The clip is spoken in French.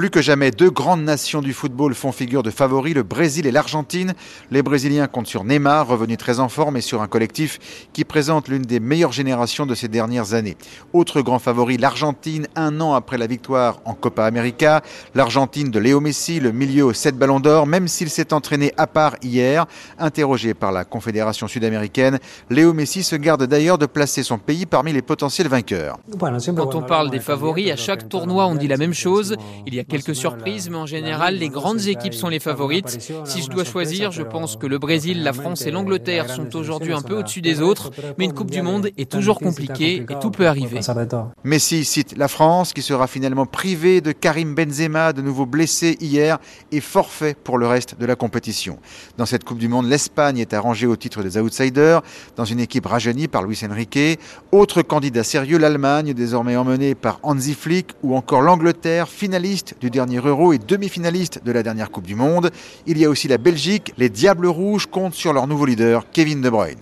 Plus que jamais, deux grandes nations du football font figure de favoris, le Brésil et l'Argentine. Les Brésiliens comptent sur Neymar, revenu très en forme, et sur un collectif qui présente l'une des meilleures générations de ces dernières années. Autre grand favori, l'Argentine, un an après la victoire en Copa América. L'Argentine de Léo Messi, le milieu aux 7 ballons d'or, même s'il s'est entraîné à part hier. Interrogé par la Confédération sud-américaine, Léo Messi se garde d'ailleurs de placer son pays parmi les potentiels vainqueurs. Quand on parle des favoris, à chaque tournoi, on dit la même chose. Il y a quelques surprises, mais en général, les grandes équipes sont les favorites. Si je dois choisir, je pense que le Brésil, la France et l'Angleterre sont aujourd'hui un peu au-dessus des autres, mais une Coupe du Monde est toujours compliquée et tout peut arriver. Messi cite la France qui sera finalement privée de Karim Benzema, de nouveau blessé hier et forfait pour le reste de la compétition. Dans cette Coupe du Monde, l'Espagne est arrangée au titre des outsiders, dans une équipe rajeunie par Luis Enrique. Autre candidat sérieux, l'Allemagne, désormais emmenée par Hansi Flick, ou encore l'Angleterre, finaliste du dernier Euro et demi-finaliste de la dernière Coupe du Monde. Il y a aussi la Belgique. Les Diables Rouges comptent sur leur nouveau leader, Kevin De Bruyne.